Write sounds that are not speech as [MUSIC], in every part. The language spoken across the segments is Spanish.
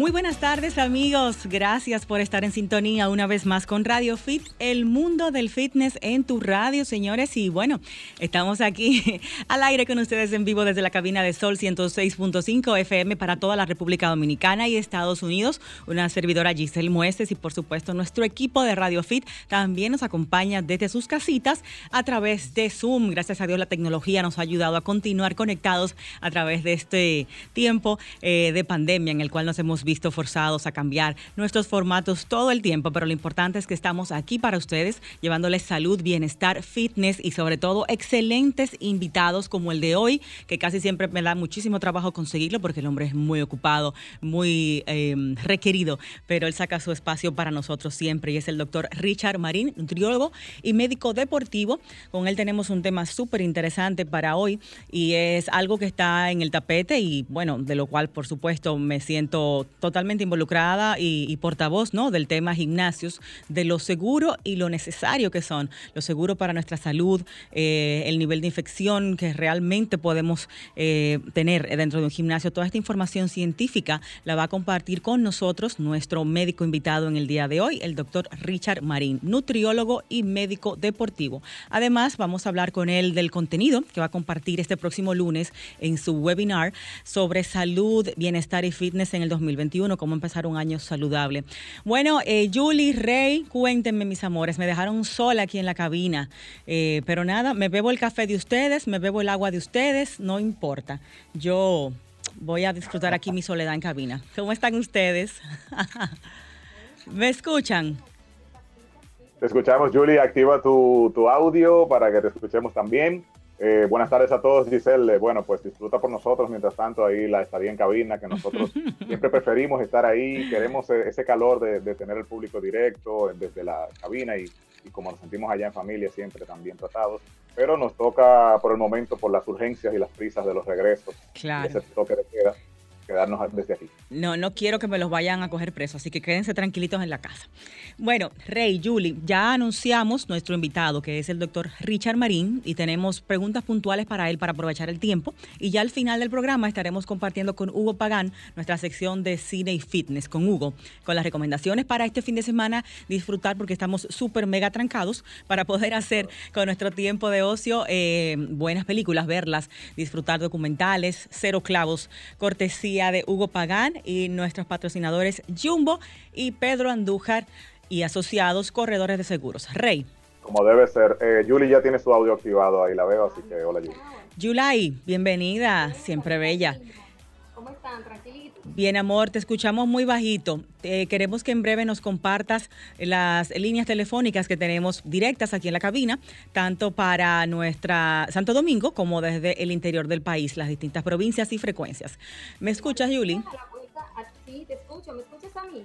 Muy buenas tardes amigos, gracias por estar en sintonía una vez más con Radio Fit, el mundo del fitness en tu radio, señores. Y bueno, estamos aquí [LAUGHS] al aire con ustedes en vivo desde la cabina de Sol 106.5 FM para toda la República Dominicana y Estados Unidos. Una servidora Giselle Mueces y por supuesto nuestro equipo de Radio Fit también nos acompaña desde sus casitas a través de Zoom. Gracias a Dios la tecnología nos ha ayudado a continuar conectados a través de este tiempo eh, de pandemia en el cual nos hemos visto forzados a cambiar nuestros formatos todo el tiempo, pero lo importante es que estamos aquí para ustedes, llevándoles salud, bienestar, fitness y sobre todo excelentes invitados como el de hoy, que casi siempre me da muchísimo trabajo conseguirlo porque el hombre es muy ocupado, muy em, requerido, pero él saca su espacio para nosotros siempre y es el doctor Richard Marín, nutriólogo y médico deportivo. Con él tenemos un tema súper interesante para hoy y es algo que está en el tapete y bueno, de lo cual por supuesto me siento totalmente involucrada y, portavoz ¿no? del tema gimnasios, de lo seguro y lo necesario que son, lo seguro para nuestra salud, eh, el nivel de infección que realmente podemos eh, tener dentro de un gimnasio. Toda esta información científica la va a compartir con nosotros nuestro médico invitado en el día de hoy, el doctor Richard Marín, nutriólogo y médico deportivo. Además, vamos a hablar con él del contenido que va a compartir este próximo lunes en su webinar sobre salud, bienestar y fitness en el 2020 cómo empezar un año saludable. Bueno, eh, Julie, Rey, cuéntenme mis amores, me dejaron sola aquí en la cabina, eh, pero nada, me bebo el café de ustedes, me bebo el agua de ustedes, no importa. Yo voy a disfrutar aquí mi soledad en cabina. ¿Cómo están ustedes? [LAUGHS] ¿Me escuchan? Te escuchamos, Julie. Activa tu, tu audio para que te escuchemos también. Eh, buenas tardes a todos, Giselle. Bueno, pues disfruta por nosotros mientras tanto ahí la estadía en cabina, que nosotros [LAUGHS] siempre preferimos estar ahí, queremos e-, ese calor de, tener el público directo desde la cabina y, como nos sentimos allá en familia, siempre también tratados. Pero nos toca por el momento, por las urgencias y las prisas de los regresos, claro. ese toque de queda, quedarnos desde aquí. No, no quiero que me los vayan a coger presos, así que quédense tranquilitos en la casa. Bueno, Rey, Julie, ya anunciamos nuestro invitado, que es el doctor Richard Marín, y tenemos preguntas puntuales para él para aprovechar el tiempo. Y ya al final del programa estaremos compartiendo con Hugo Pagán nuestra sección de cine y fitness con Hugo, con las recomendaciones para este fin de semana, disfrutar porque estamos súper mega trancados para poder hacer con nuestro tiempo de ocio eh, buenas películas, verlas, disfrutar documentales, cero clavos, cortesía de Hugo Pagán y nuestros patrocinadores Jumbo y Pedro Andújar y asociados corredores de seguros. Rey. Como debe ser. Eh, Julie ya tiene su audio activado ahí, la veo, así que hola Julie. Yulai, bienvenida, siempre bella. ¿Cómo están? Tranquilitos. Bien, amor, te escuchamos muy bajito. queremos que en breve nos compartas las líneas telefónicas que tenemos directas aquí en la cabina, tanto para nuestra Santo Domingo como desde el interior del país, las distintas provincias y frecuencias. ¿Me escuchas, Yuli? Sí, te escucho. ¿Me escuchas a mí?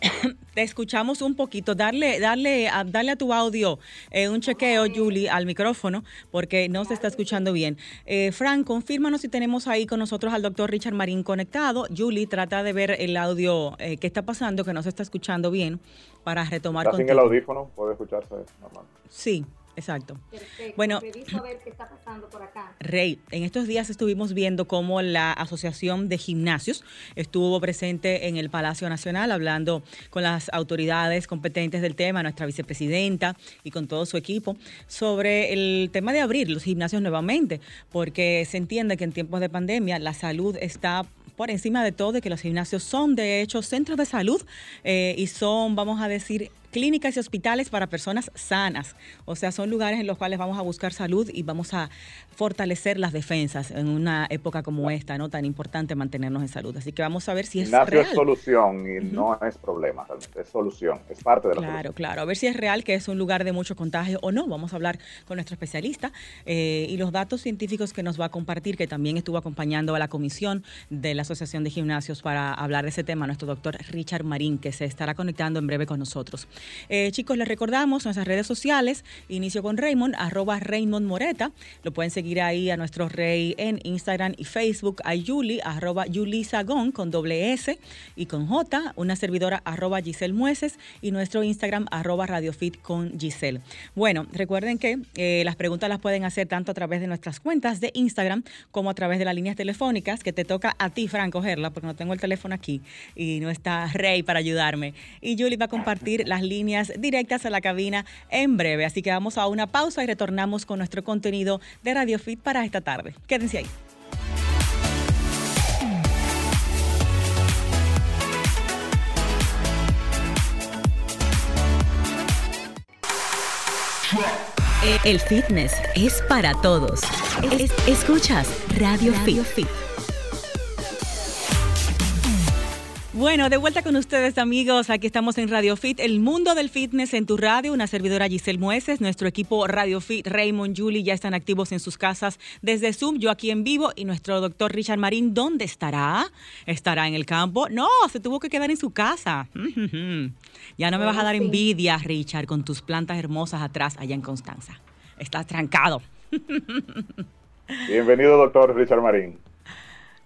[COUGHS] Te escuchamos un poquito. Darle, darle, a, darle a tu audio eh, un chequeo, Julie, al micrófono, porque no se está escuchando bien. Eh, Frank, confírmanos si tenemos ahí con nosotros al doctor Richard Marín conectado. Julie, trata de ver el audio eh, que está pasando, que no se está escuchando bien, para retomar. ¿Está sin el audífono? ¿Puede escucharse normal? Sí. Exacto. Perfecto. Bueno, a ver qué está pasando por acá. Rey, en estos días estuvimos viendo cómo la Asociación de Gimnasios estuvo presente en el Palacio Nacional hablando con las autoridades competentes del tema, nuestra vicepresidenta y con todo su equipo, sobre el tema de abrir los gimnasios nuevamente, porque se entiende que en tiempos de pandemia la salud está por encima de todo de que los gimnasios son de hecho centros de salud eh, y son, vamos a decir, clínicas y hospitales para personas sanas. O sea, son lugares en los cuales vamos a buscar salud y vamos a fortalecer las defensas en una época como esta, ¿no? Tan importante mantenernos en salud. Así que vamos a ver si es real. es solución y no es problema, realmente. Es solución, es parte de la Claro, claro. A ver si es real que es un lugar de mucho contagio o no. Vamos a hablar con nuestro especialista eh, y los datos científicos que nos va a compartir, que también estuvo acompañando a la comisión de la Asociación de Gimnasios para hablar de ese tema, nuestro doctor Richard Marín, que se estará conectando en breve con nosotros. Eh, chicos, les recordamos nuestras redes sociales, inicio con Raymond, arroba Raymond Moreta. Lo pueden seguir ahí a nuestro rey en Instagram y Facebook, a Yuli, arroba Sagón con doble S y con J, una servidora arroba Giselle Mueces y nuestro Instagram arroba Radiofit con Giselle. Bueno, recuerden que eh, las preguntas las pueden hacer tanto a través de nuestras cuentas de Instagram como a través de las líneas telefónicas, que te toca a ti, Fran, cogerla, porque no tengo el teléfono aquí y no está Rey para ayudarme. Y Julie va a compartir las líneas directas a la cabina en breve. Así que vamos a una pausa y retornamos con nuestro contenido de Radio Fit para esta tarde. Quédense ahí. El fitness es para todos. escuchas Radio, Fit. Bueno, de vuelta con ustedes amigos, aquí estamos en Radio Fit, el mundo del fitness en tu radio, una servidora Giselle Mueces, nuestro equipo Radio Fit, Raymond, Julie ya están activos en sus casas desde Zoom, yo aquí en vivo y nuestro doctor Richard Marín, ¿dónde estará? ¿Estará en el campo? No, se tuvo que quedar en su casa. [LAUGHS] Ya no me vas a dar envidia, Richard, con tus plantas hermosas atrás allá en Constanza. Estás trancado. [LAUGHS] Bienvenido, doctor Richard Marín.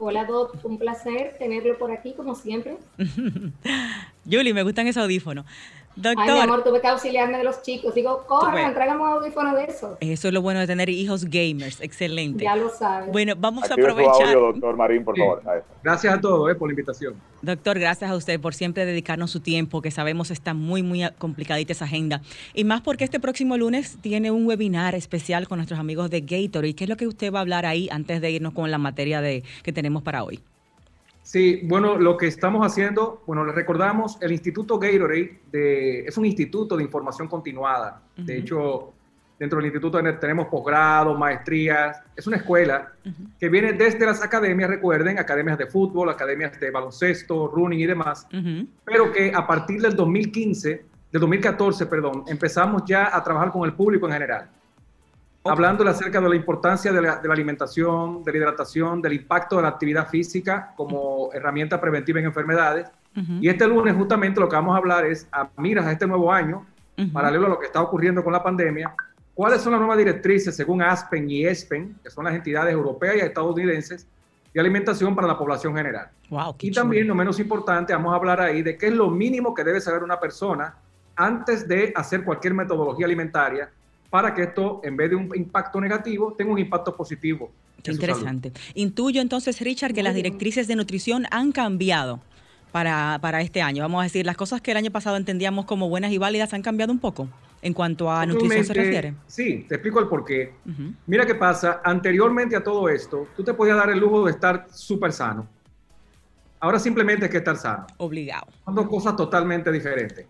Hola, Doc. Un placer tenerlo por aquí, como siempre. [LAUGHS] Julie, me gustan esos audífonos. Doctor. Ay, mi amor, tuve que auxiliarme de los chicos. Digo, corran, tráigame un audífono de eso. Eso es lo bueno de tener hijos gamers. Excelente. Ya lo sabes. Bueno, vamos a aprovechar. doctor Marín, por favor. Gracias a todos eh, por la invitación. Doctor, gracias a usted por siempre dedicarnos su tiempo, que sabemos está muy, muy complicadita esa agenda. Y más porque este próximo lunes tiene un webinar especial con nuestros amigos de Gatorade. ¿Qué es lo que usted va a hablar ahí antes de irnos con la materia de, que tenemos para hoy? Sí, bueno, lo que estamos haciendo, bueno, les recordamos, el Instituto Gatorade de, es un instituto de información continuada. De hecho, dentro del instituto tenemos posgrado, maestrías. Es una escuela que viene desde las academias, recuerden, academias de fútbol, academias de baloncesto, running y demás, pero que a partir del 2015, del 2014, perdón, empezamos ya a trabajar con el público en general hablando acerca de la importancia de la, alimentación, de la hidratación, del impacto de la actividad física como herramienta preventiva en enfermedades. Y este lunes justamente lo que vamos a hablar es, a miras a este nuevo año, paralelo a lo que está ocurriendo con la pandemia, cuáles son las nuevas directrices según ASPEN y ESPEN, que son las entidades europeas y estadounidenses, de alimentación para la población general. y también, no menos importante, vamos a hablar ahí de qué es lo mínimo que debe saber una persona antes de hacer cualquier metodología alimentaria para que esto, en vez de un impacto negativo, tenga un impacto positivo. Qué interesante. Intuyo entonces, Richard, que las directrices de nutrición han cambiado para, para, este año. Vamos a decir, las cosas que el año pasado entendíamos como buenas y válidas han cambiado un poco en cuanto a nutrición se refiere. Sí, te explico el porqué. Mira qué pasa, anteriormente a todo esto, tú te podías dar el lujo de estar súper sano. Ahora simplemente hay que estar sano. Obligado. Son dos cosas totalmente diferentes.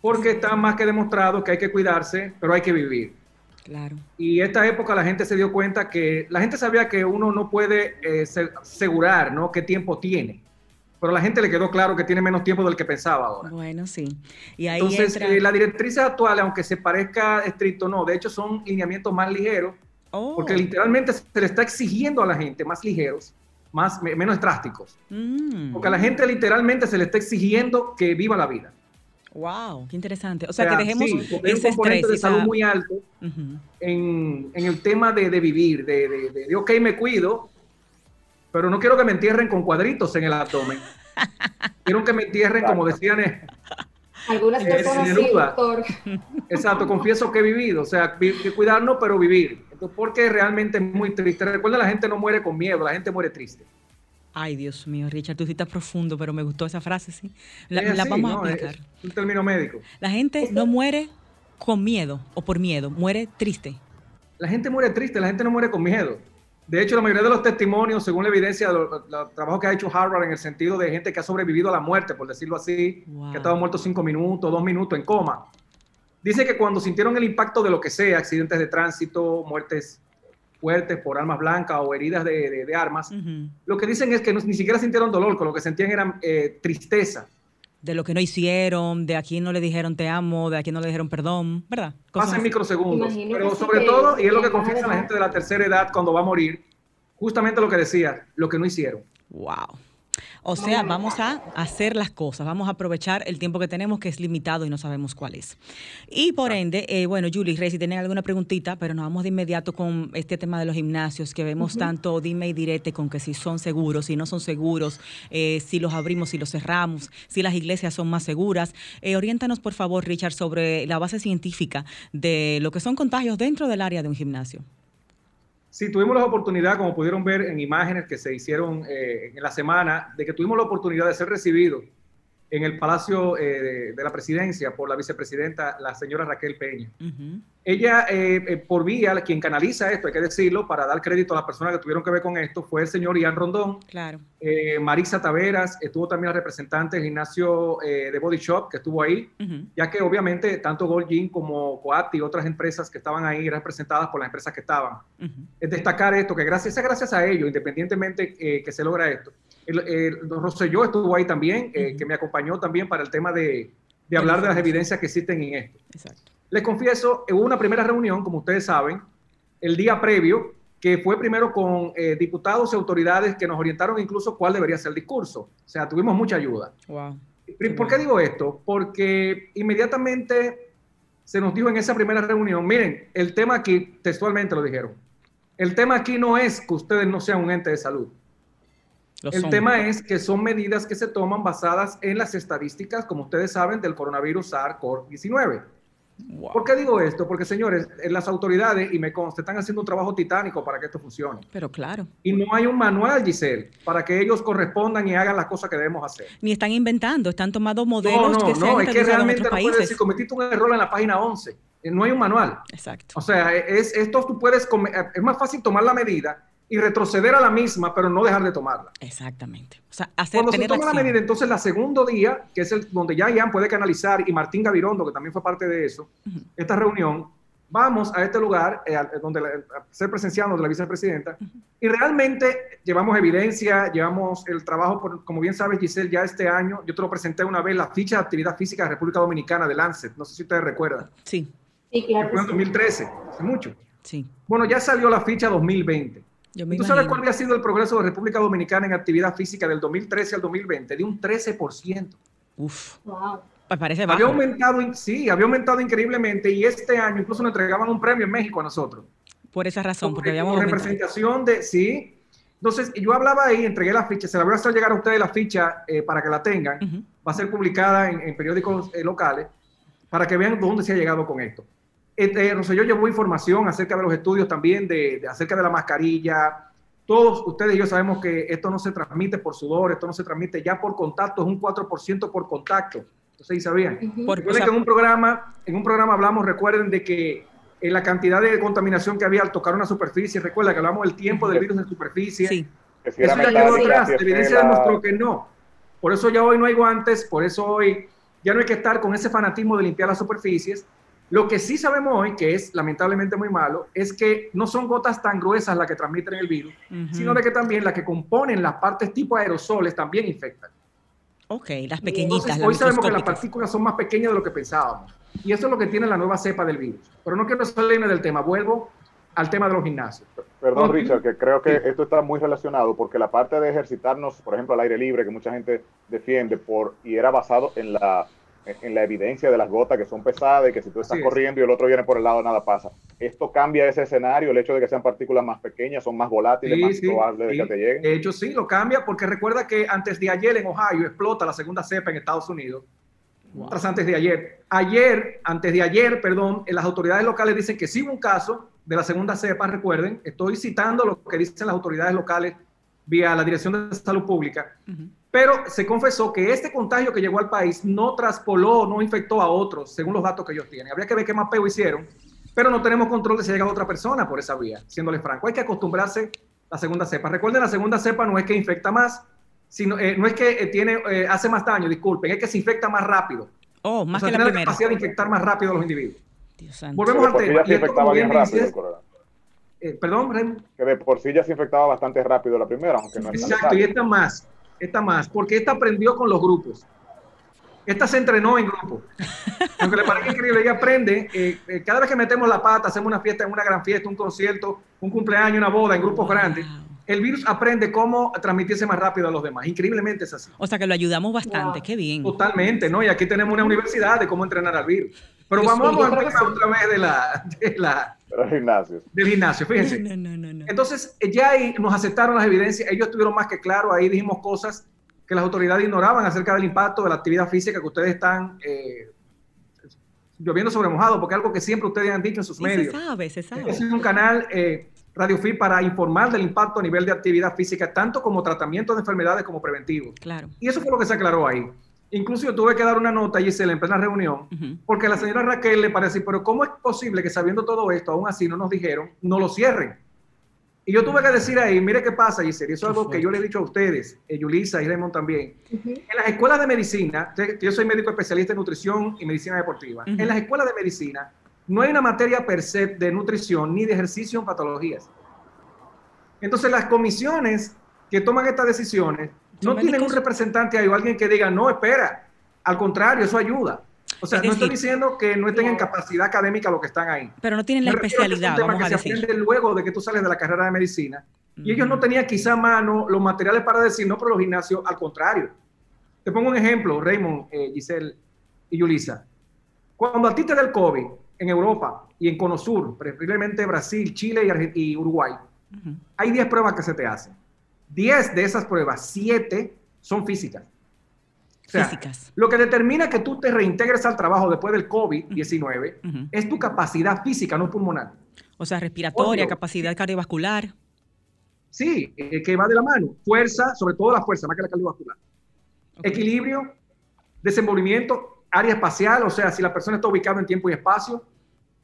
Porque está más que demostrado que hay que cuidarse, pero hay que vivir. Claro. Y esta época la gente se dio cuenta que la gente sabía que uno no puede eh, asegurar ¿no? qué tiempo tiene. Pero a la gente le quedó claro que tiene menos tiempo del que pensaba ahora. Bueno, sí. Y ahí Entonces, eh, la directriz actual, aunque se parezca estricto, no, de hecho son lineamientos más ligeros, oh. porque literalmente se le está exigiendo a la gente más ligeros, más, menos drásticos. Mm. Porque a la gente literalmente se le está exigiendo que viva la vida. Wow, qué interesante. O sea, que dejemos ese un componente de salud muy alto en, el tema de, vivir, de, de, de, ok, me cuido, pero no quiero que me entierren con cuadritos en el abdomen. [LAUGHS] quiero que me entierren, como decían, eh, algunas personas sí, doctor. Exacto, confieso que he vivido, o sea, cuidarnos, pero vivir. Entonces, porque realmente es muy triste. Recuerda, la gente no muere con miedo, la gente muere triste. Ay, Dios mío, Richard, tú sí estás profundo, pero me gustó esa frase, sí. La, vamos a aplicar. Es un término médico. La gente no muere con miedo o por miedo, muere triste. La gente muere triste, la gente no muere con miedo. De hecho, la mayoría de los testimonios, según la evidencia de los, trabajos que ha hecho Harvard en el sentido de gente que ha sobrevivido a la muerte, por decirlo así, que ha estado muerto cinco minutos, dos minutos en coma, dice que cuando sintieron el impacto de lo que sea, accidentes de tránsito, muertes fuertes por armas blancas o heridas de, armas, lo que dicen es que ni siquiera sintieron dolor, con lo que sentían era eh, tristeza. De lo que no hicieron, de a quién no le dijeron te amo, de a quién no le dijeron perdón, ¿verdad? Pasa en microsegundos. pero sobre todo, y es lo que confiesa la gente de la tercera edad cuando va a morir, justamente lo que decía, lo que no hicieron. Wow. O sea, vamos a hacer las cosas, vamos a aprovechar el tiempo que tenemos, que es limitado y no sabemos cuál es. Y por ende, eh, bueno, Julie, Rey, si tienen alguna preguntita, pero nos vamos de inmediato con este tema de los gimnasios, que vemos tanto dime y direte con que si son seguros, si no son seguros, eh, si los abrimos, si los cerramos, si las iglesias son más seguras. Eh, oriéntanos, por favor, Richard, sobre la base científica de lo que son contagios dentro del área de un gimnasio. Sí, tuvimos la oportunidad, como pudieron ver en imágenes que se hicieron eh, en la semana, de que tuvimos la oportunidad de ser recibidos en el Palacio eh, de, la Presidencia por la vicepresidenta, la señora Raquel Peña. Ella, eh, eh, por vía, quien canaliza esto, hay que decirlo, para dar crédito a las personas que tuvieron que ver con esto, fue el señor Ian Rondón. Claro. Marisa Taveras, estuvo también la representante del gimnasio de Body Shop, que estuvo ahí, ya que obviamente tanto Gold Gym como Coati y otras empresas que estaban ahí eran representadas por las empresas que estaban. Es destacar esto, que gracias, gracias a ellos, independientemente que se logra esto, el, Rosselló estuvo ahí también, eh, que me acompañó también para el tema de, de hablar de las evidencias que existen en esto. Exacto. Les confieso, hubo una primera reunión, como ustedes saben, el día previo, que fue primero con eh, diputados y autoridades que nos orientaron incluso cuál debería ser el discurso. O sea, tuvimos mucha ayuda. Wow. ¿Por qué digo esto? Porque inmediatamente se nos dijo en esa primera reunión, miren, el tema aquí, textualmente lo dijeron, el tema aquí no es que ustedes no sean un ente de salud el tema es que son medidas que se toman basadas en las estadísticas, como ustedes saben, del coronavirus SARS-CoV-19. ¿Por qué digo esto? Porque, señores, las autoridades, y me consta, están haciendo un trabajo titánico para que esto funcione. Pero claro. Y no hay un manual, Giselle, para que ellos correspondan y hagan las cosas que debemos hacer. Ni están inventando, están tomando modelos no, no, que se no, es que realmente no puedes decir, cometiste un error en la página 11. Eh, no hay un manual. Exacto. O sea, es, esto tú puedes, es más fácil tomar la medida y retroceder a la misma, pero no dejar de tomarla. Exactamente. O sea, hacer, Cuando se toma la, medida, entonces la segundo día, que es el donde ya Ian puede canalizar, y Martín Gavirondo, que también fue parte de eso, esta reunión, vamos a este lugar, eh, donde ser presenciado de la vicepresidenta, y realmente llevamos evidencia, llevamos el trabajo, por, como bien sabes Giselle, ya este año, yo te lo presenté una vez, la ficha de actividad física de República Dominicana de Lancet, no sé si ustedes recuerdan. Sí. Sí, claro. Fue en 2013, hace mucho. Sí. Bueno, ya salió la ficha 2020. ¿Tú sabes cuál había sido el progreso de República Dominicana en actividad física del 2013 al 2020? De un 13%. Uf. Wow. Pues parece bajo. Había aumentado, sí, había aumentado increíblemente y este año incluso nos entregaban un premio en México a nosotros. Por esa razón, porque, habíamos representación de, sí. Entonces, yo hablaba ahí, entregué la ficha, se la voy a hacer llegar a ustedes la ficha eh, para que la tengan. Va a ser publicada en, periódicos eh, locales para que vean dónde se ha llegado con esto. Este, yo llevó información acerca de los estudios también, de, acerca de la mascarilla. Todos ustedes y yo sabemos que esto no se transmite por sudor, esto no se transmite ya por contacto, es un 4% por contacto. Ustedes sabían. Porque en un programa, en un programa hablamos, recuerden de que en la cantidad de contaminación que había al tocar una superficie, recuerda que hablamos del tiempo del virus en superficie. Sí. Eso ya quedó atrás, la evidencia demostró que no. Por eso ya hoy no hay guantes, por eso hoy ya no hay que estar con ese fanatismo de limpiar las superficies, lo que sí sabemos hoy, que es lamentablemente muy malo, es que no son gotas tan gruesas las que transmiten el virus, sino de que también las que componen las partes tipo aerosoles también infectan. Ok, las pequeñitas. hoy sabemos que las partículas son más pequeñas de lo que pensábamos. Y eso es lo que tiene la nueva cepa del virus. Pero no quiero salirme del tema, vuelvo al tema de los gimnasios. Perdón, Richard, que creo que esto está muy relacionado porque la parte de ejercitarnos, por ejemplo, al aire libre, que mucha gente defiende por y era basado en la en la evidencia de las gotas que son pesadas y que si tú estás corriendo y el otro viene por el lado, nada pasa. Esto cambia ese escenario, el hecho de que sean partículas más pequeñas, son más volátiles, más probables de que te lleguen. De hecho, sí, lo cambia porque recuerda que antes de ayer en Ohio explota la segunda cepa en Estados Unidos. Tras antes de ayer. Ayer, antes de ayer, perdón, las autoridades locales dicen que sí hubo un caso de la segunda cepa, recuerden, estoy citando lo que dicen las autoridades locales vía la Dirección de Salud Pública. Pero se confesó que este contagio que llegó al país no traspoló, no infectó a otros, según los datos que ellos tienen. Habría que ver qué mapeo hicieron, pero no tenemos control de si ha llegado otra persona por esa vía, siéndole franco. Hay que acostumbrarse a la segunda cepa. Recuerden, la segunda cepa no es que infecta más, sino, eh, no es que eh, tiene, eh, hace más daño, disculpen, es que se infecta más rápido. Oh, más que la, primera. capacidad de infectar más rápido a los individuos. Volvemos al tema. Esto, como bien dices, perdón, Rem. Que de por sí ya se infectaba bastante rápido la primera, aunque no es Exacto, y esta más esta más, porque esta aprendió con los grupos. Esta se entrenó en grupo. Aunque le parece increíble, ella aprende. Eh, eh, cada vez que metemos la pata, hacemos una fiesta, una gran fiesta, un concierto, un cumpleaños, una boda en grupos grandes. el virus aprende cómo transmitirse más rápido a los demás. Increíblemente es así. O sea que lo ayudamos bastante, qué bien. Totalmente, ¿no? Y aquí tenemos una universidad de cómo entrenar al virus. Pero vamos, a hablar otra vez de la, de la Del gimnasio, fíjense. No, no, no, Entonces, ya ahí nos aceptaron las evidencias, ellos tuvieron más que claro, ahí dijimos cosas que las autoridades ignoraban acerca del impacto de la actividad física que ustedes están eh, lloviendo sobre mojado, porque es algo que siempre ustedes han dicho en sus medios. Se sabe, se sabe. es un canal eh, Radio Fit para informar del impacto a nivel de actividad física, tanto como tratamiento de enfermedades como preventivo. Claro. Y eso fue lo que se aclaró ahí. Incluso yo tuve que dar una nota, Giselle, en plena reunión, porque a la señora Raquel le parece, pero ¿cómo es posible que sabiendo todo esto, aún así no nos dijeron, no lo cierren? Y yo tuve que decir ahí, mire qué pasa, Giselle, eso es algo que yo le he dicho a ustedes, eh, Yulisa y Raymond también. En las escuelas de medicina, yo soy médico especialista en nutrición y medicina deportiva, en las escuelas de medicina no hay una materia per se de nutrición ni de ejercicio en patologías. Entonces las comisiones que toman estas decisiones no tienen un representante ahí o alguien que diga, no, espera, al contrario, eso ayuda. O sea, no estoy diciendo que no tengan capacidad académica lo que están ahí. Pero no tienen la especialidad, es un tema que se aprende luego de que tú sales de la carrera de medicina. Y ellos no tenían quizá a mano los materiales para decir, no, pero los gimnasios, al contrario. Te pongo un ejemplo, Raymond, eh, Giselle y Yulisa. Cuando a ti te da el COVID en Europa y en Conosur, preferiblemente Brasil, Chile y, Uruguay, hay 10 pruebas que se te hacen. 10 de esas pruebas, 7 son físicas. físicas. Lo que determina que tú te reintegres al trabajo después del COVID-19 es tu capacidad física, no pulmonar. O sea, respiratoria, capacidad cardiovascular. Sí, eh, que va de la mano. Fuerza, sobre todo la fuerza, más que la cardiovascular. Equilibrio, desenvolvimiento, área espacial, o sea, si la persona está ubicada en tiempo y espacio.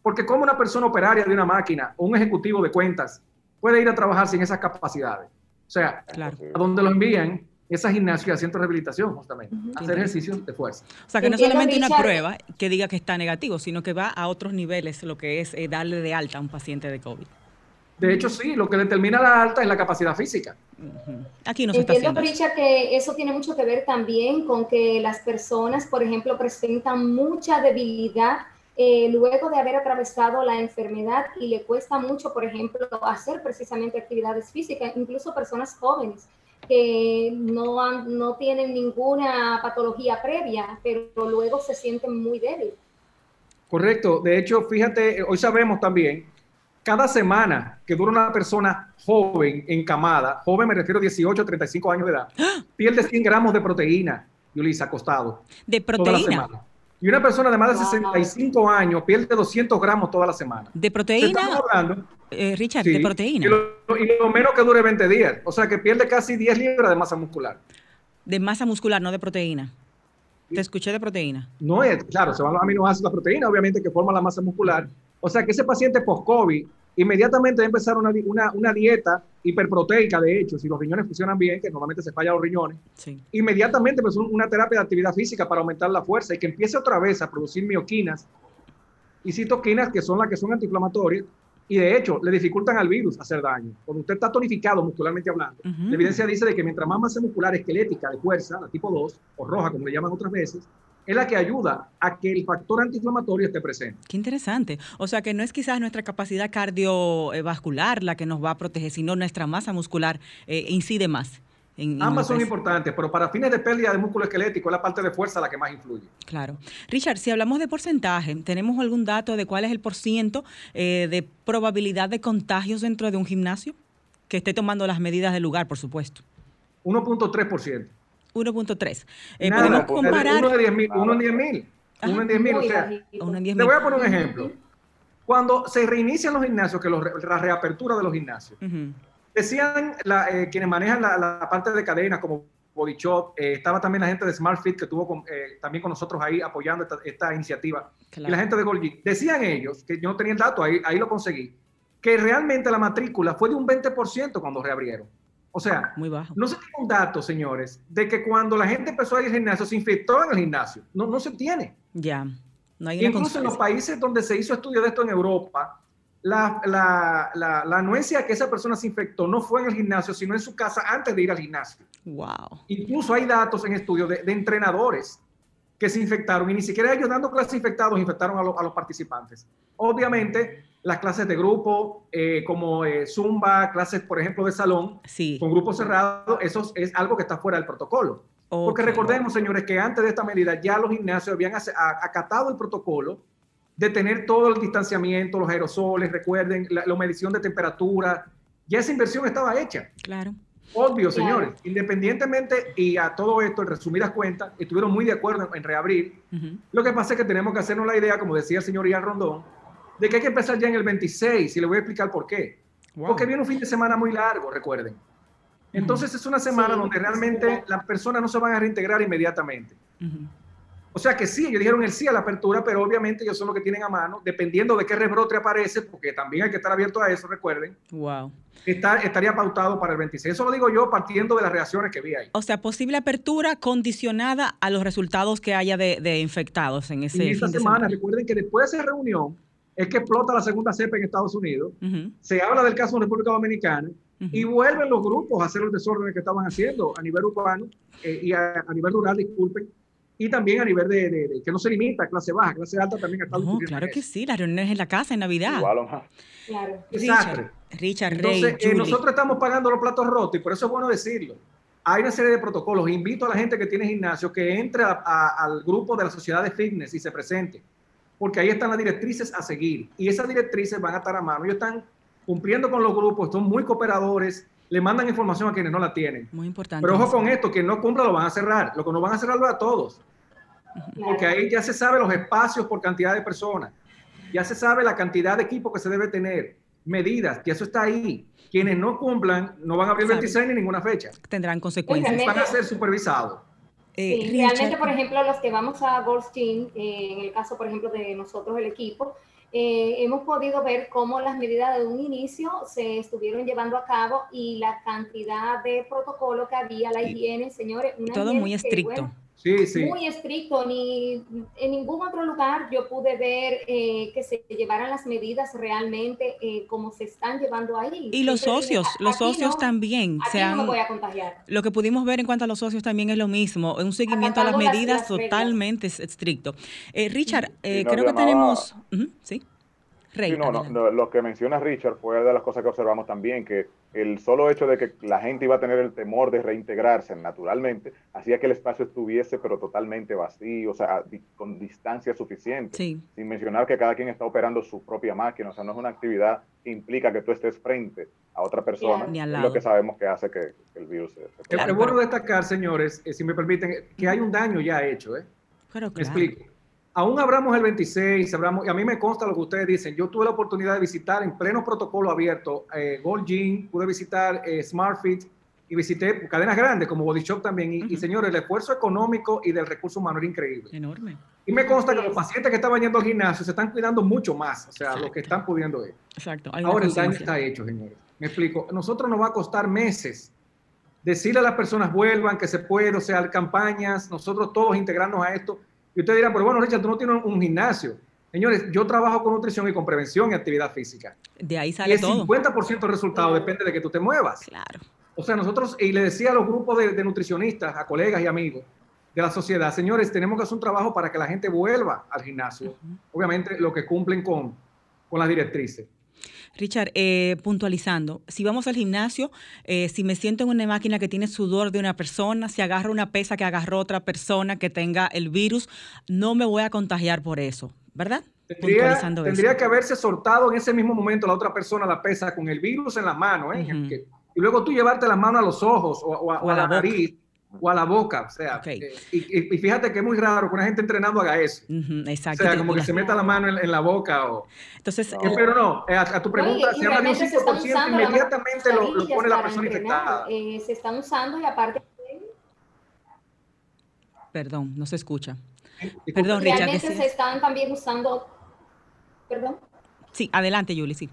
Porque como una persona operaria de una máquina o un ejecutivo de cuentas puede ir a trabajar sin esas capacidades. O sea, a donde lo envían esa gimnasia y centro de rehabilitación, justamente, hacer ejercicios de fuerza. O sea, que no solamente una prueba que diga que está negativo, sino que va a otros niveles, lo que es eh, darle de alta a un paciente de COVID. De hecho, sí, lo que determina la alta es la capacidad física. Aquí no se Entiendo, está Richard, que eso tiene mucho que ver también con que las personas, por ejemplo, presentan mucha debilidad eh, luego de haber atravesado la enfermedad y le cuesta mucho, por ejemplo, hacer precisamente actividades físicas, incluso personas jóvenes que no, no tienen ninguna patología previa, pero luego se sienten muy débiles. Correcto. De hecho, fíjate, hoy sabemos también, cada semana que dura una persona joven, encamada, joven me refiero a 18, 35 años de edad, pierde 100 gramos de proteína, Yulisa, acostado. ¿De proteína? Y una persona de más de 65 años pierde 200 gramos toda la semana. ¿De proteína? Hablando, eh, Richard, de proteína. Y lo, menos que dure 20 días. O sea que pierde casi 10 libras de masa muscular. De masa muscular, no de proteína. Te escuché de proteína. No es, claro, se van los aminoácidos, la proteína, obviamente, que forma la masa muscular. O sea que ese paciente post-COVID inmediatamente debe empezar una, una, una, dieta hiperproteica, de hecho, si los riñones funcionan bien, que normalmente se fallan los riñones, inmediatamente pues, una terapia de actividad física para aumentar la fuerza y que empiece otra vez a producir mioquinas y citoquinas, que son las que son antiinflamatorias, y de hecho le dificultan al virus hacer daño. Cuando usted está tonificado muscularmente hablando, la evidencia dice de que mientras más masa muscular esquelética de fuerza, la tipo 2 o roja, como le llaman otras veces, es la que ayuda a que el factor antiinflamatorio esté presente. Qué interesante. O sea que no es quizás nuestra capacidad cardiovascular la que nos va a proteger, sino nuestra masa muscular eh, incide más. Ambas son importantes, pero para fines de pérdida de músculo esquelético es la parte de fuerza la que más influye. Claro. Richard, si hablamos de porcentaje, ¿tenemos algún dato de cuál es el porciento eh, de probabilidad de contagios dentro de un gimnasio? Que esté tomando las medidas del lugar, por supuesto. 1.3%. 1.3. Eh, podemos comparar. Uno, de 10 mil. Uno en 10 mil. Uno en 10 mil. O sea, te voy a poner un ejemplo. Cuando se reinician los gimnasios, que los, la reapertura de los gimnasios, decían eh, quienes manejan la, parte de cadena, como Body Shop, eh, estaba también la gente de Smart Fit que estuvo también con nosotros ahí apoyando esta, iniciativa, y la gente de Golgi. Decían ellos, que yo no tenía el dato, ahí, ahí lo conseguí, que realmente la matrícula fue de un 20% cuando reabrieron. O sea, Muy bajo. no se tiene un dato, señores, de que cuando la gente empezó a ir al gimnasio se infectó en el gimnasio. No, no se tiene. Ya. No hay Incluso en los países donde se hizo estudio de esto en Europa, la, la, la, la, anuencia que esa persona se infectó no fue en el gimnasio, sino en su casa antes de ir al gimnasio. Wow. Incluso hay datos en estudios de, de entrenadores que se infectaron y ni siquiera ellos dando clases infectados infectaron a, los participantes. Obviamente, las clases de grupo, eh, como eh, Zumba, clases, por ejemplo, de salón, con grupos cerrados, eso es algo que está fuera del protocolo. Porque recordemos, señores, que antes de esta medida ya los gimnasios habían acatado el protocolo de tener todo el distanciamiento, los aerosoles, recuerden, la, medición de temperatura, ya esa inversión estaba hecha. Claro. Obvio, señores, independientemente y a todo esto, en resumidas cuentas, estuvieron muy de acuerdo en, reabrir. Lo que pasa es que tenemos que hacernos la idea, como decía el señor Ian Rondón, de que hay que empezar ya en el 26 y le voy a explicar por qué. Porque viene un fin de semana muy largo, recuerden. Entonces es una semana donde realmente las personas no se van a reintegrar inmediatamente. O sea que sí, ellos dijeron el sí a la apertura, pero obviamente ellos son los que tienen a mano, dependiendo de qué rebrote aparece, porque también hay que estar abierto a eso, recuerden. Wow. Está, estaría pautado para el 26. Eso lo digo yo partiendo de las reacciones que vi ahí. O sea, posible apertura condicionada a los resultados que haya de, infectados en ese en esta semana. Recuerden que después de esa reunión es que explota la segunda cepa en Estados Unidos. Se habla del caso de República Dominicana y vuelven los grupos a hacer los desórdenes que estaban haciendo a nivel urbano eh, y a, a nivel rural, disculpen y también a nivel de, que no se limita a clase baja, clase alta también está No, claro que sí, las reuniones en la casa en Navidad. Claro. Richard, Richard Entonces, eh, nosotros estamos pagando los platos rotos y por eso es bueno decirlo. Hay una serie de protocolos. Invito a la gente que tiene gimnasio que entre al grupo de la sociedad de fitness y se presente, porque ahí están las directrices a seguir y esas directrices van a estar a mano. Ellos están cumpliendo con los grupos, son muy cooperadores, le mandan información a quienes no la tienen. Muy importante. Pero ojo con esto, que no cumpla lo van a cerrar. Lo que no van a cerrar lo a todos. Porque ahí ya se sabe los espacios por cantidad de personas. Ya se sabe la cantidad de equipo que se debe tener. Medidas, que eso está ahí. Quienes no cumplan no van a abrir 26 ni ninguna fecha. Tendrán consecuencias. Van a ser supervisados. Eh, realmente, por ejemplo, los que vamos a Goldstein, eh, en el caso, por ejemplo, de nosotros, el equipo, eh, hemos podido ver cómo las medidas de un inicio se estuvieron llevando a cabo y la cantidad de protocolo que había, la higiene, señores. Todo muy estricto. Sí, sí. Muy estricto. Ni en ningún otro lugar yo pude ver eh, que se llevaran las medidas realmente eh, como se están llevando ahí. Y los socios, los socios también. Aquí no me voy a contagiar. Lo que pudimos ver en cuanto a los socios también es lo mismo, un seguimiento a las medidas totalmente estricto. Richard, creo que tenemos... sí no, no, lo que menciona Richard fue de las cosas que observamos también, que el solo hecho de que la gente iba a tener el temor de reintegrarse naturalmente, hacía que el espacio estuviese pero totalmente vacío, o sea, con distancia suficiente, sin mencionar que cada quien está operando su propia máquina, o sea, no es una actividad que implica que tú estés frente a otra persona, es lo que sabemos que hace que, el virus se... es bueno destacar, señores, eh, si me permiten, que hay un daño ya hecho, ¿eh? Pero Me explico aún abramos el 26, abramos, y a mí me consta lo que ustedes dicen. Yo tuve la oportunidad de visitar en pleno protocolo abierto eh, Gold Gym, pude visitar eh, Smart Fit y visité cadenas grandes como Body Shop también. Y, señores, el esfuerzo económico y del recurso humano era increíble. Enorme. Y me consta que los pacientes que estaban yendo al gimnasio se están cuidando mucho más, o sea, los que están pudiendo ir. Exacto. Ahora el daño está hecho, señores. Me explico. nosotros nos va a costar meses decirle a las personas vuelvan, que se puede, o sea, campañas, nosotros todos integrarnos a esto y ustedes dirán, pero bueno, Richard, tú no tienes un, gimnasio. Señores, yo trabajo con nutrición y con prevención y actividad física. De ahí sale todo. Y el 50% del resultado depende de que tú te muevas. Claro. O sea, nosotros, y le decía a los grupos de, nutricionistas, a colegas y amigos de la sociedad, señores, tenemos que hacer un trabajo para que la gente vuelva al gimnasio. Obviamente, lo que cumplen con, con las directrices. Richard, eh, puntualizando, si vamos al gimnasio, eh, si me siento en una máquina que tiene sudor de una persona, si agarro una pesa que agarró otra persona que tenga el virus, no me voy a contagiar por eso, ¿verdad? Tendría, tendría que haberse soltado en ese mismo momento la otra persona la pesa con el virus en las manos, ¿eh? y luego tú llevarte la mano a los ojos o, a, la, nariz o a la boca. O sea, eh, y, fíjate que es muy raro que una gente entrenando haga eso. exacto. O sea, como que se meta la mano en, la boca. O, Entonces, eh, pero no, eh, a, tu pregunta, si habla de un 5%, inmediatamente lo, lo, pone la persona infectada. se están usando y aparte... Perdón, no se escucha. Perdón, Richard. Realmente se están también usando... Perdón. Sí, adelante, Yuli, sí.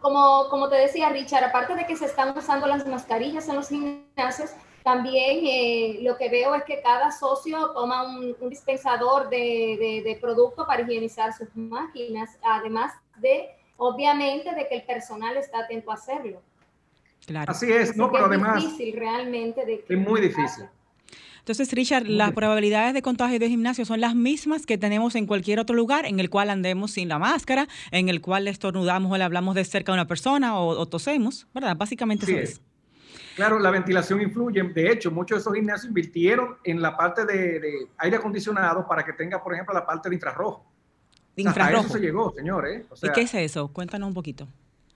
Como, como te decía, Richard, aparte de que se están usando las mascarillas en los gimnasios, también eh, lo que veo es que cada socio toma un, dispensador de, de, producto para higienizar sus máquinas, además de, obviamente, de que el personal está atento a hacerlo. Claro. Así es, no, pero además... Es difícil realmente de Es muy difícil. Entonces, Richard, las probabilidades de contagio de gimnasio son las mismas que tenemos en cualquier otro lugar en el cual andemos sin la máscara, en el cual estornudamos o le hablamos de cerca a una persona o, tosemos, ¿verdad? Básicamente eso es. Claro, la ventilación influye. De hecho, muchos de esos gimnasios invirtieron en la parte de, aire acondicionado para que tenga, por ejemplo, la parte de infrarrojo. De infrarrojo. eso se llegó, señores. ¿Y qué es eso? Cuéntanos un poquito.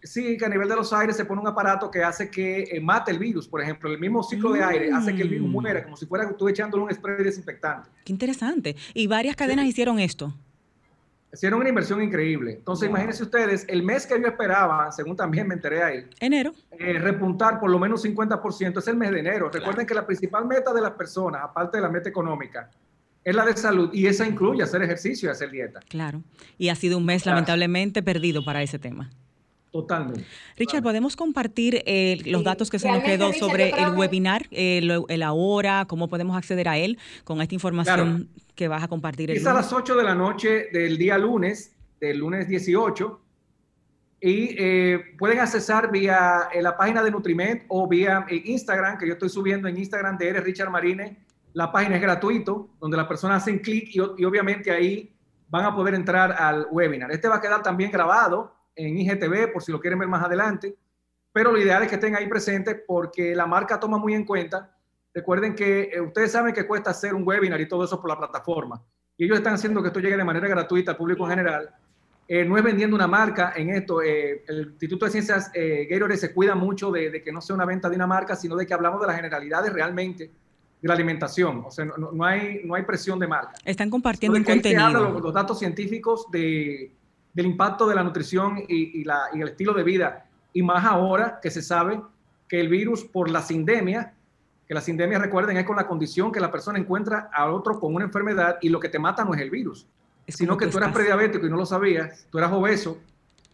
Sí, que a nivel de los aires se pone un aparato que hace que eh, mate el virus. Por ejemplo, el mismo ciclo de aire hace que el virus mm. muera, como si fuera tú echándole un spray desinfectante. Qué interesante. Y varias cadenas hicieron esto. Hicieron una inversión increíble. Entonces, imagínense ustedes, el mes que yo esperaba, según también me enteré ahí. Enero. Eh, repuntar por lo menos 50% es el mes de enero. Recuerden que la principal meta de las personas, aparte de la meta económica, es la de salud y esa incluye hacer ejercicio y hacer dieta. Claro. Y ha sido un mes lamentablemente perdido para ese tema. Totalmente. Richard, ¿podemos compartir eh, los datos que se nos quedó sobre el webinar, eh, el ahora, cómo podemos acceder a él con esta información que vas a compartir? es a las 8 de la noche del día lunes, del lunes 18, y eh, pueden accesar vía la página de Nutriment o vía Instagram, que yo estoy subiendo en Instagram de Eres Richard Marine. La página es gratuito, donde las personas hacen clic y, y obviamente ahí van a poder entrar al webinar. Este va a quedar también grabado en IGTV por si lo quieren ver más adelante, pero lo ideal es que estén ahí presentes porque la marca toma muy en cuenta. Recuerden que eh, ustedes saben que cuesta hacer un webinar y todo eso por la plataforma. Y ellos están haciendo que esto llegue de manera gratuita al público en general. Eh, no es vendiendo una marca en esto. Eh, el Instituto de Ciencias eh, Gatorade se cuida mucho de, que no sea una venta de una marca, sino de que hablamos de las generalidades realmente de la alimentación. O sea, no, hay, no hay presión de marca. Están compartiendo un contenido. Los, los, datos científicos de, del impacto de la nutrición y, y, la, y, el estilo de vida. Y más ahora que se sabe que el virus por la sindemia, que la sindemia, recuerden, es con la condición que la persona encuentra a otro con una enfermedad y lo que te mata no es el virus, sino que tú eras prediabético y no lo sabías, tú eras obeso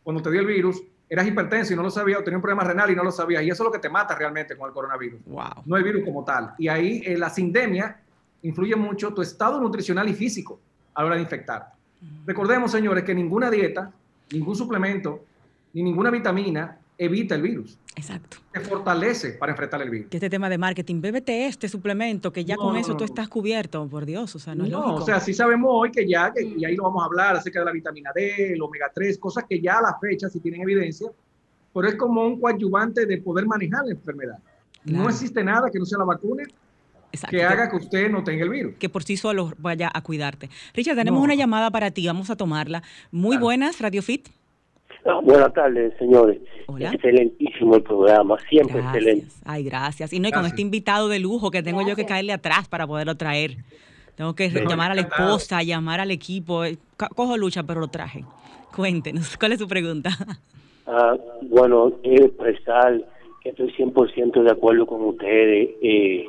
cuando te dio el virus, eras hipertenso y no lo sabías, o tenías un problema renal y no lo sabías, y eso es lo que te mata realmente con el coronavirus, wow. no el virus como tal. Y ahí eh, la sindemia influye mucho tu estado nutricional y físico a la hora de infectar. Recordemos, señores, que ninguna dieta, ningún suplemento, ni ninguna vitamina evita el virus. Exacto. Te fortalece para enfrentar el virus. Que este tema de marketing, bébete este suplemento, que ya con eso tú estás cubierto, por Dios, o sea, no, es lógico. o sea, sí sabemos hoy que ya, que, y ahí lo vamos a hablar acerca de la vitamina D, el omega 3, cosas que ya a la fecha sí tienen evidencia, pero es como un coadyuvante de poder manejar la enfermedad. No existe nada que no sea la vacuna que haga que usted no tenga el virus. Que por sí solo vaya a cuidarte. Richard, tenemos una llamada para ti, vamos a tomarla. Muy buenas, Radio Fit. Ah, buenas tardes, señores. Excelentísimo el programa, siempre excelente. Ay, gracias. Y no, con este invitado de lujo que tengo yo que caerle atrás para poderlo traer. Tengo que llamar a la esposa, llamar al equipo. Eh, cojo lucha, pero lo traje. [LAUGHS] Cuéntenos, ¿cuál es su pregunta? Ah, bueno, quiero expresar que estoy 100% de acuerdo con ustedes. Eh,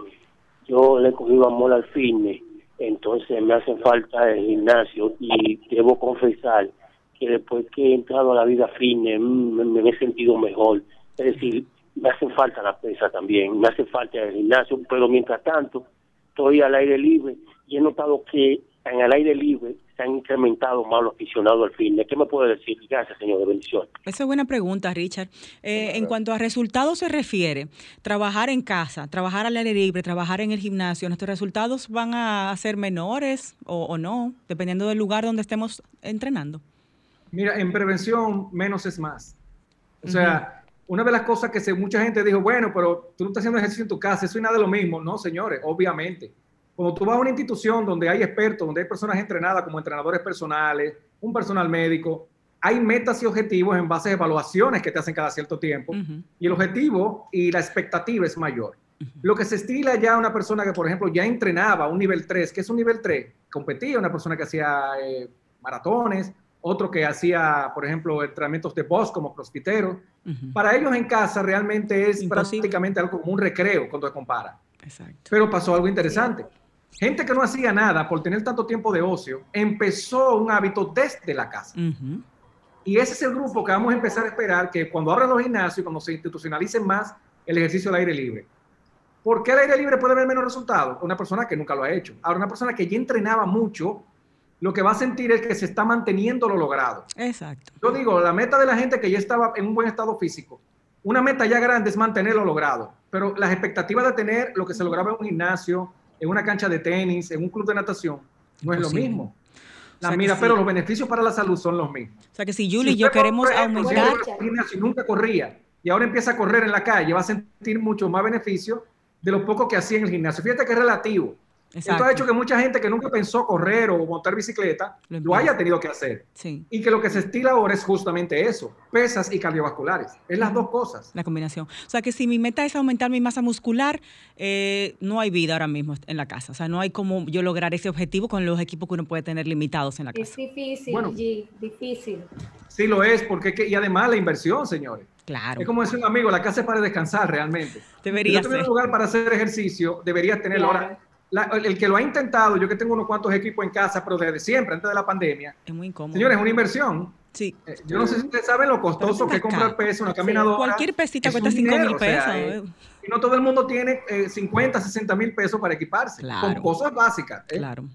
yo le he cogido amor al fitness, entonces me hace falta el gimnasio y debo confesar que después que he entrado a la vida fitness mm, me, he sentido mejor. Es decir, me hace falta la pesa también, me hace falta el gimnasio, pero mientras tanto estoy al aire libre y he notado que en el aire libre se han incrementado más los aficionados al fitness. ¿Qué me puede decir? Gracias, señor, de bendición. Esa es buena pregunta, Richard. Eh, en cuanto a resultados se refiere, trabajar en casa, trabajar al aire libre, trabajar en el gimnasio, ¿nuestros resultados van a ser menores o, no, dependiendo del lugar donde estemos entrenando? Mira, en prevención menos es más. O sea, una de las cosas que se, mucha gente dijo, bueno, pero tú no estás haciendo ejercicio en tu casa, eso es nada de lo mismo. No, señores, obviamente cuando tú vas a una institución donde hay expertos, donde hay personas entrenadas como entrenadores personales, un personal médico, hay metas y objetivos en base a evaluaciones que te hacen cada cierto tiempo y el objetivo y la expectativa es mayor. Lo que se estila ya una persona que, por ejemplo, ya entrenaba un nivel 3, que es un nivel 3, competía, una persona que hacía eh, maratones, otro que hacía, por ejemplo, entrenamientos de boss como crossfitero. Para ellos en casa realmente es prácticamente algo como un recreo cuando se compara. Exacto. Pero pasó algo interesante. Gente que no hacía nada por tener tanto tiempo de ocio, empezó un hábito desde la casa. Y ese es el grupo que vamos a empezar a esperar que cuando abran los gimnasios, cuando se institucionalicen más el ejercicio al aire libre. ¿Por qué el aire libre puede haber menos resultados? Una persona que nunca lo ha hecho. Ahora, una persona que ya entrenaba mucho, lo que va a sentir es que se está manteniendo lo logrado. Exacto. Yo digo, la meta de la gente que ya estaba en un buen estado físico, una meta ya grande es mantenerlo logrado, pero las expectativas de tener lo que se lograba en un gimnasio, en una cancha de tenis, en un club de natación, no es lo mismo. La mira, pero los beneficios para la salud son los mismos. O sea que si Julie y yo queremos aumentar... Si nunca corría y ahora empieza a correr en la calle, va a sentir mucho más beneficio de lo poco que hacía en el gimnasio. Fíjate que es relativo. Esto ha hecho que mucha gente que nunca pensó correr o montar bicicleta lo, haya tenido que hacer. Y que lo que se estila ahora es justamente eso, pesas y cardiovasculares. Es las dos cosas. La combinación. O sea que si mi meta es aumentar mi masa muscular, eh, no hay vida ahora mismo en la casa. O sea, no hay como yo lograr ese objetivo con los equipos que uno puede tener limitados en la casa. Es difícil, bueno, difícil. Sí lo es, porque y además la inversión, señores. Claro. Es como decir un amigo, la casa es para descansar realmente. Debería si no un lugar para hacer ejercicio, deberías tenerlo ahora el que lo ha intentado, yo que tengo unos cuantos equipos en casa, pero desde siempre, antes de la pandemia. Es muy incómodo. Señores, es una inversión. Sí. Eh, yo no sé si ustedes saben lo costoso que es comprar peso, una caminadora. Cualquier pesita cuesta 5 mil pesos. Eh, y no todo el mundo tiene 50, eh, 60 mil pesos para equiparse. Con cosas básicas. Claro.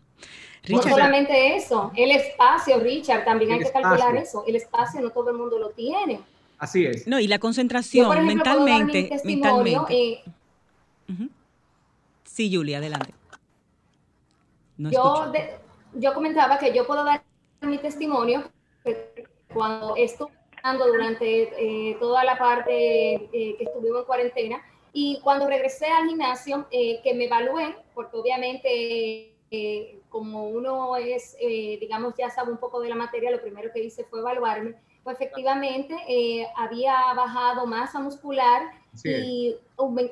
No solamente eso, el espacio, Richard, también hay que calcular eso. El espacio no todo el mundo lo tiene. Así es. No, y la concentración mentalmente. mentalmente. Sí, Julia, adelante yo, yo comentaba que yo puedo dar mi testimonio cuando estuve durante eh, toda la parte eh, que estuvimos en cuarentena y cuando regresé al gimnasio, eh, que me evalúen, porque obviamente como uno es, digamos, ya sabe un poco de la materia, lo primero que hice fue evaluarme, pues efectivamente había bajado masa muscular y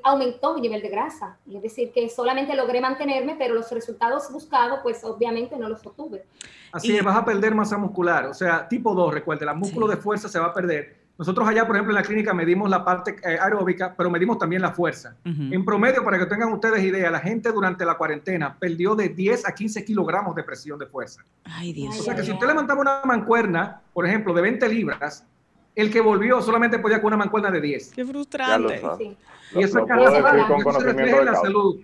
aumentó mi nivel de grasa. Es decir, que solamente logré mantenerme, pero los resultados buscados, pues obviamente no los obtuve. Así es, vas a perder masa muscular. O sea, tipo 2, recuerde, el músculo de fuerza se va a perder. Nosotros allá, por ejemplo, en la clínica medimos la parte eh, aeróbica, pero medimos también la fuerza. En promedio, para que tengan ustedes idea, la gente durante la cuarentena perdió de 10 a 15 kilogramos de presión de fuerza. Ay, Dios. O sea, que si usted levantaba una mancuerna, por ejemplo, de 20 libras, el que volvió solamente podía con una mancuerna de 10. Qué frustrante. Y eso es con la salud.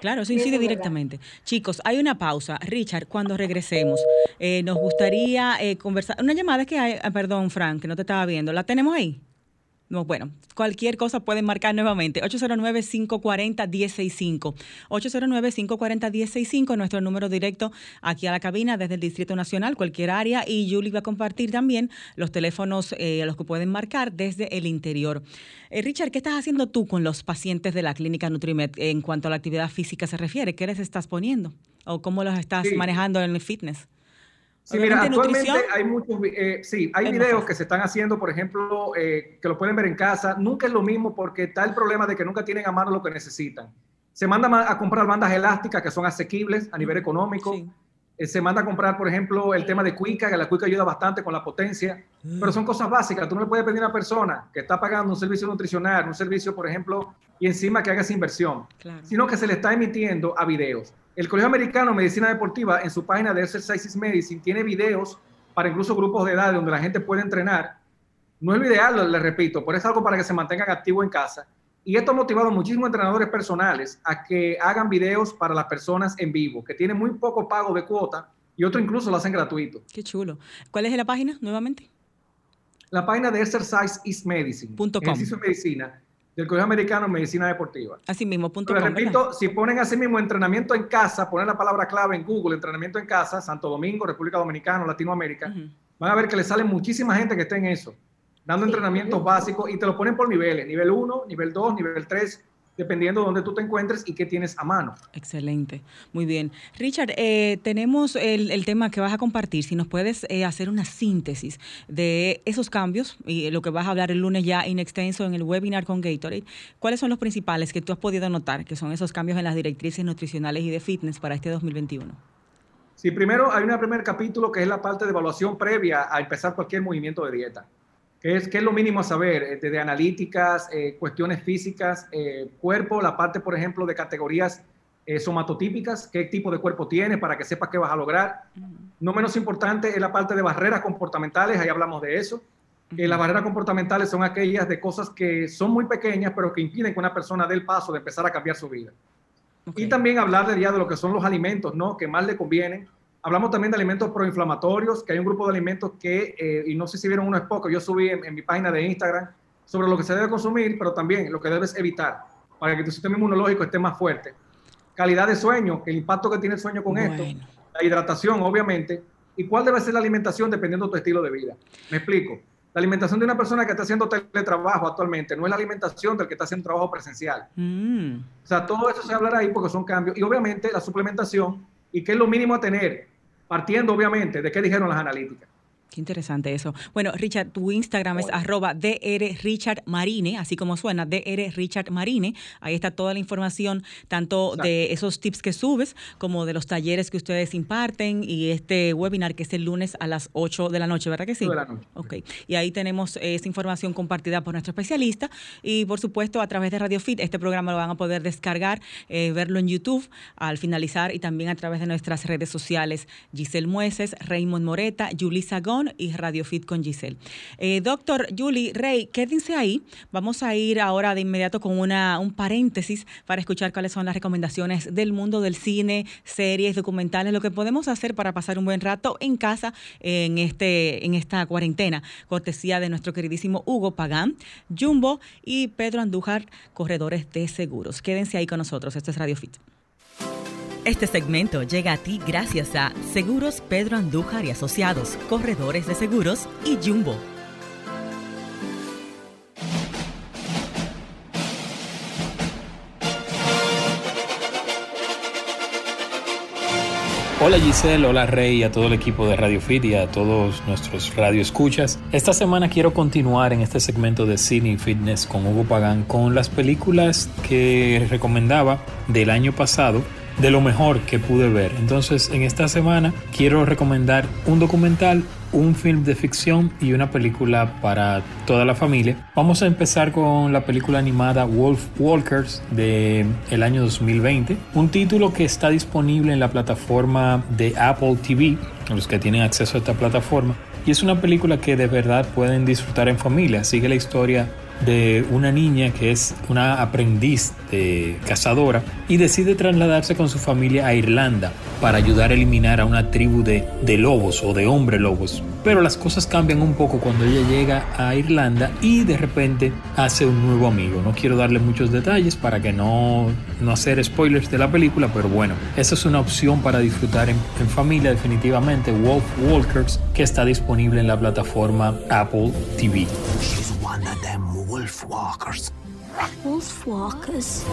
Claro, eso incide directamente. Chicos, hay una pausa. Richard, cuando regresemos, eh, nos gustaría eh, conversar. Una llamada que hay, ah, perdón, Frank, que no te estaba viendo. ¿La tenemos ahí? No, bueno, cualquier cosa pueden marcar nuevamente. 809-540-1065. 809-540-1065, nuestro número directo aquí a la cabina desde el Distrito Nacional, cualquier área. Y Julie va a compartir también los teléfonos eh, a los que pueden marcar desde el interior. Eh, Richard, ¿qué estás haciendo tú con los pacientes de la clínica Nutrimed en cuanto a la actividad física se refiere? ¿Qué les estás poniendo? ¿O cómo los estás manejando en el fitness? Sí, mira, actualmente hay muchos, eh, sí, hay videos que se están haciendo, por ejemplo, eh, que lo pueden ver en casa. Nunca es lo mismo porque está el problema de que nunca tienen a mano lo que necesitan. Se manda a comprar bandas elásticas que son asequibles a nivel económico. Eh, se manda a comprar, por ejemplo, el tema de Cuica, que la Cuica ayuda bastante con la potencia, pero son cosas básicas. Tú no le puedes pedir a una persona que está pagando un servicio nutricional, un servicio, por ejemplo, y encima que haga esa inversión, sino que se le está emitiendo a videos. El Colegio Americano de Medicina Deportiva, en su página de Exercises Medicine, tiene videos para incluso grupos de edad donde la gente puede entrenar. No es lo ideal, le repito, pero es algo para que se mantengan activos en casa. Y esto ha motivado a muchísimos entrenadores personales a que hagan videos para las personas en vivo, que tienen muy poco pago de cuota y otros incluso lo hacen gratuito. Qué chulo. ¿Cuál es la página nuevamente? La página de Exercise is Medicine. Ejercicio Medicina del Colegio Americano en Medicina Deportiva. Así mismo, punto Pero repito, si ponen así mismo entrenamiento en casa, ponen la palabra clave en Google, entrenamiento en casa, Santo Domingo, República Dominicana, Latinoamérica, van a ver que le sale muchísima gente que está en eso, dando entrenamientos básicos y te lo ponen por niveles, nivel 1, nivel 2, nivel 3, dependiendo de dónde tú te encuentres y qué tienes a mano. Excelente, muy bien. Richard, eh, tenemos el, tema que vas a compartir, si nos puedes eh, hacer una síntesis de esos cambios y lo que vas a hablar el lunes ya en extenso en el webinar con Gatorade, ¿cuáles son los principales que tú has podido notar, que son esos cambios en las directrices nutricionales y de fitness para este 2021? Sí, primero hay un primer capítulo que es la parte de evaluación previa a empezar cualquier movimiento de dieta. ¿Qué es, es lo mínimo a saber? Eh, desde analíticas, eh, cuestiones físicas, eh, cuerpo, la parte, por ejemplo, de categorías somatotípicas, qué tipo de cuerpo tienes para que sepas qué vas a lograr. No menos importante es la parte de barreras comportamentales, ahí hablamos de eso. las barreras comportamentales son aquellas de cosas que son muy pequeñas, pero que impiden que una persona dé el paso de empezar a cambiar su vida. Y también hablar de, de lo que son los alimentos, ¿no? Que más le convienen Hablamos también de alimentos proinflamatorios, que hay un grupo de alimentos que, eh, y no sé si vieron uno es poco, yo subí en, mi página de Instagram sobre lo que se debe consumir, pero también lo que debes evitar para que tu sistema inmunológico esté más fuerte. calidad de sueño, el impacto que tiene el sueño con esto, la hidratación, obviamente, y cuál debe ser la alimentación dependiendo de tu estilo de vida. Me explico. La alimentación de una persona que está haciendo teletrabajo actualmente no es la alimentación del que está haciendo trabajo presencial. Mm. O sea, todo eso se hablará ahí porque son cambios. Y obviamente la suplementación y qué es lo mínimo a tener, partiendo obviamente de qué dijeron las analíticas. Qué interesante eso. Bueno, Richard, tu Instagram es arroba DR Richard Marine, así como suena, DR Richard Marine. Ahí está toda la información, tanto de esos tips que subes, como de los talleres que ustedes imparten y este webinar que es el lunes a las 8 de la noche, ¿verdad que sí? de la noche. Ok. Y ahí tenemos esa información compartida por nuestro especialista. Y por supuesto, a través de Radio Fit, este programa lo van a poder descargar, eh, verlo en YouTube al finalizar y también a través de nuestras redes sociales. Giselle Mueces, Raymond Moreta, Julie Y Radio Fit con Giselle. Eh, doctor Julie Rey, quédense ahí. Vamos a ir ahora de inmediato con una, un paréntesis para escuchar cuáles son las recomendaciones del mundo del cine, series, documentales, lo que podemos hacer para pasar un buen rato en casa en, este, en esta cuarentena. Cortesía de nuestro queridísimo Hugo Pagán, Jumbo y Pedro Andújar, corredores de seguros. Quédense ahí con nosotros. Esto es Radio Fit. Este segmento llega a ti gracias a Seguros Pedro Andújar y Asociados, Corredores de Seguros y Jumbo. Hola Giselle, hola Rey, a todo el equipo de Radio Fit y a todos nuestros radio escuchas. Esta semana quiero continuar en este segmento de Cine Fitness con Hugo Pagán con las películas que recomendaba del año pasado de lo mejor que pude ver. Entonces, en esta semana quiero recomendar un documental, un film de ficción y una película para toda la familia. Vamos a empezar con la película animada Wolf Walkers de el año 2020, un título que está disponible en la plataforma de Apple TV, los que tienen acceso a esta plataforma. Y es una película que de verdad pueden disfrutar en familia. Sigue la historia de una niña que es una aprendiz de cazadora y decide trasladarse con su familia a Irlanda para ayudar a eliminar a una tribu de, de lobos o de hombre lobos. Pero las cosas cambian un poco cuando ella llega a Irlanda y de repente hace un nuevo amigo. No quiero darle muchos detalles para que no, no hacer spoilers de la película, pero bueno, esa es una opción para disfrutar en, en familia definitivamente, Wolf Walkers, que está disponible en la plataforma Apple TV. Wolfwalkers. Wolfwalkers.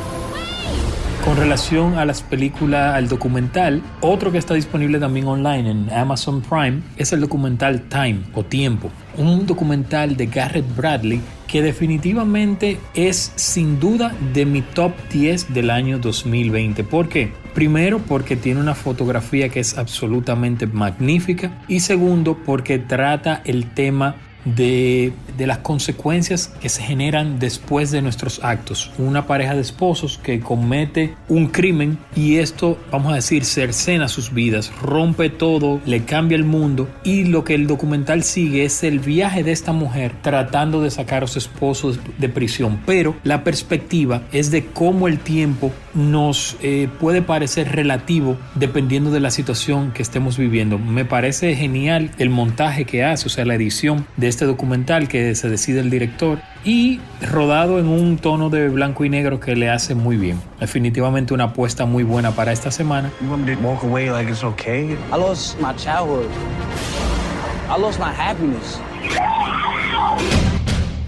Con relación a las películas, al documental, otro que está disponible también online en Amazon Prime es el documental Time o Tiempo, un documental de Garrett Bradley que definitivamente es sin duda de mi top 10 del año 2020. ¿Por qué? Primero porque tiene una fotografía que es absolutamente magnífica y segundo porque trata el tema de, las consecuencias que se generan después de nuestros actos. Una pareja de esposos que comete un crimen y esto, vamos a decir, cercena sus vidas, rompe todo, le cambia el mundo y lo que el documental sigue es el viaje de esta mujer tratando de sacar a su esposo de prisión, pero la perspectiva es de cómo el tiempo nos eh, puede parecer relativo dependiendo de la situación que estemos viviendo. Me parece genial el montaje que hace, o sea, la edición de este documental que se decide el director y rodado en un tono de blanco y negro que le hace muy bien. Definitivamente una apuesta muy buena para esta semana.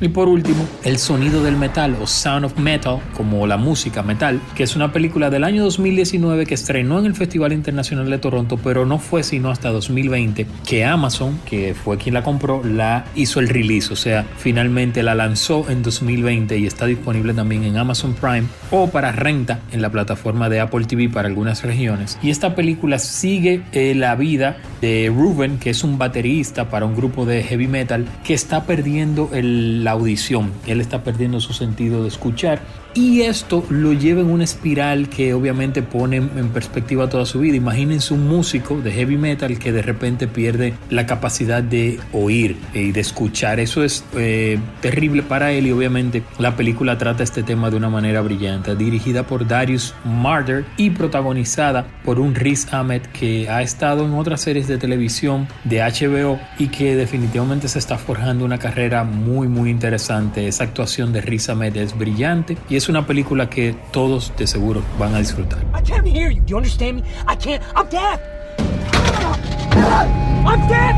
Y por último, El sonido del metal o Sound of Metal, como la música metal, que es una película del año 2019 que estrenó en el Festival Internacional de Toronto, pero no fue sino hasta 2020 que Amazon, que fue quien la compró, la hizo el release, o sea, finalmente la lanzó en 2020 y está disponible también en Amazon Prime o para renta en la plataforma de Apple TV para algunas regiones. Y esta película sigue eh, la vida de Ruben, que es un baterista para un grupo de heavy metal que está perdiendo el audición. Él está perdiendo su sentido de escuchar y esto lo lleva en una espiral que obviamente pone en perspectiva toda su vida. Imagínense un músico de heavy metal que de repente pierde la capacidad de oír y de escuchar. Eso es eh, terrible para él y obviamente la película trata este tema de una manera brillante. Dirigida por Darius Marder y protagonizada por un Riz Ahmed que ha estado en otras series de televisión de HBO y que definitivamente se está forjando una carrera muy muy interesante. Esa actuación de Riz Ahmed es brillante y es es una película que todos de seguro van a disfrutar. I can't hear you. Do you understand me? I can't. I'm deaf. I'm deaf.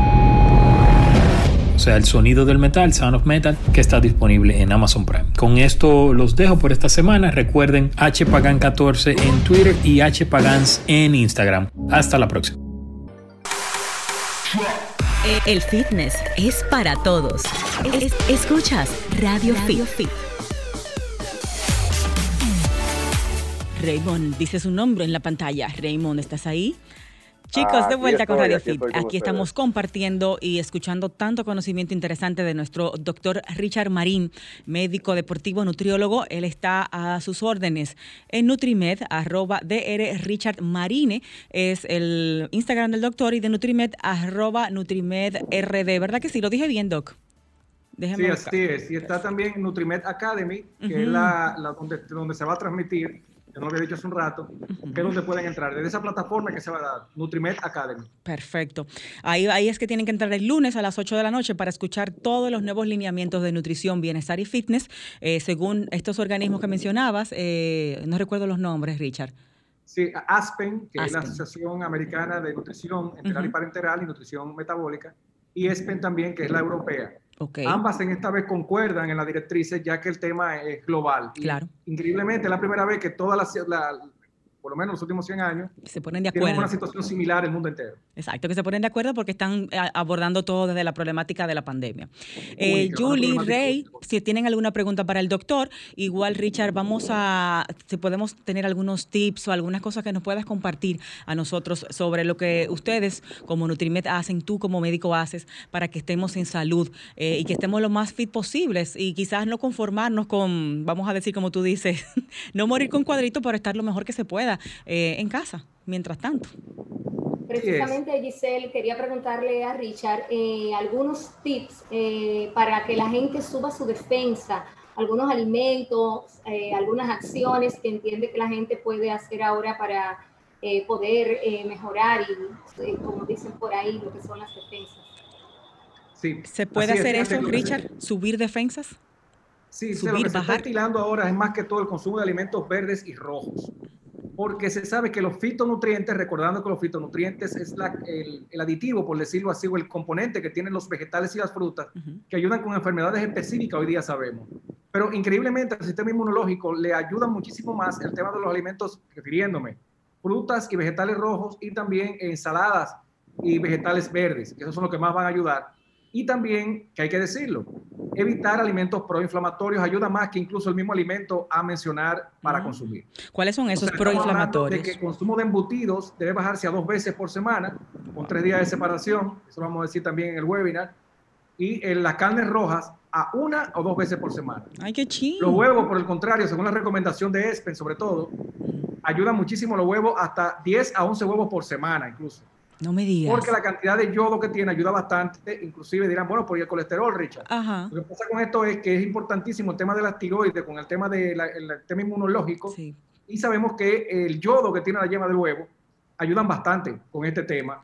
O sea, el sonido del metal, Sound of Metal, que está disponible en Amazon Prime. Con esto los dejo por esta semana. Recuerden hpagan14 en Twitter y hpagans en Instagram. Hasta la próxima. El fitness es para todos. escuchas Radio, Fit. Raymond, dice su nombre en la pantalla. Raymond, ¿estás ahí? Chicos, de vuelta con Radio Fit. Aquí estamos compartiendo y escuchando tanto conocimiento interesante de nuestro doctor Richard Marín, médico deportivo nutriólogo. Él está a sus órdenes en Nutrimed, arroba DR Richard Marine, es el Instagram del doctor, y de Nutrimed, arroba Nutrimed RD. ¿Verdad que sí? Lo dije bien, Doc. sí, así es. Y está también Nutrimed Academy, que es la, donde, donde se va a transmitir yo no lo había dicho hace un rato, que es donde pueden entrar, desde esa plataforma que se va a dar, Nutrimed Academy. Perfecto. Ahí, ahí es que tienen que entrar el lunes a las 8 de la noche para escuchar todos los nuevos lineamientos de nutrición, bienestar y fitness, eh, según estos organismos que mencionabas. Eh, no recuerdo los nombres, Richard. Sí, ASPEN, que es la Asociación Americana de Nutrición Enteral y Parenteral y Nutrición Metabólica, y ESPEN también, que es la europea. Ambas en esta vez concuerdan en las directrices, ya que el tema es global. Claro. increíblemente, es la primera vez que todas las, la, por lo menos los últimos 100 años, se ponen de acuerdo. una situación similar el mundo entero. Exacto, que se ponen de acuerdo porque están eh, abordando todo desde la problemática de la pandemia. Eh, Julie, Rey, si tienen alguna pregunta para el doctor, igual Richard, vamos a, si podemos tener algunos tips o algunas cosas que nos puedas compartir a nosotros sobre lo que ustedes como Nutrimed hacen, tú como médico haces, para que estemos en salud eh, y que estemos lo más fit posibles y quizás no conformarnos con, vamos a decir como tú dices, [LAUGHS] no morir con cuadritos, pero estar lo mejor que se pueda eh, en casa, mientras tanto. Precisamente, Giselle, quería preguntarle a Richard eh, algunos tips eh, para que la gente suba su defensa, algunos alimentos, algunas acciones que entiende que la gente puede hacer ahora para poder mejorar y, como dicen por ahí, lo que son las defensas. Sí, ¿Se puede hacer eso, Richard? ¿Subir defensas? Sí, subir, lo que se está estilando ahora es más que todo el consumo de alimentos verdes y rojos porque se sabe que los fitonutrientes, recordando que los fitonutrientes es el, aditivo, por decirlo así, o el componente que tienen los vegetales y las frutas, que ayudan con enfermedades específicas, hoy día sabemos. Pero increíblemente al sistema inmunológico le ayuda muchísimo más el tema de los alimentos, refiriéndome, frutas y vegetales rojos y también ensaladas y vegetales verdes, que esos son los que más van a ayudar y también, que hay que decirlo, evitar alimentos proinflamatorios ayuda más que incluso el mismo alimento a mencionar para consumir. ¿Cuáles son esos proinflamatorios? De que el consumo de embutidos debe bajarse a dos veces por semana, con tres días de separación, eso vamos a decir también en el webinar, y en las carnes rojas a una o dos veces por semana. ¡Ay, qué chido! Los huevos, por el contrario, según la recomendación de ESPEN sobre todo, ayudan muchísimo los huevos hasta 10 a 11 huevos por semana incluso. No me digas. Porque la cantidad de yodo que tiene ayuda bastante. Inclusive dirán, bueno, por el colesterol, Richard. Lo que pasa con esto es que es importantísimo el tema de las tiroides, con el tema del tema inmunológico. Y sabemos que el yodo que tiene la yema del huevo ayudan bastante con este tema.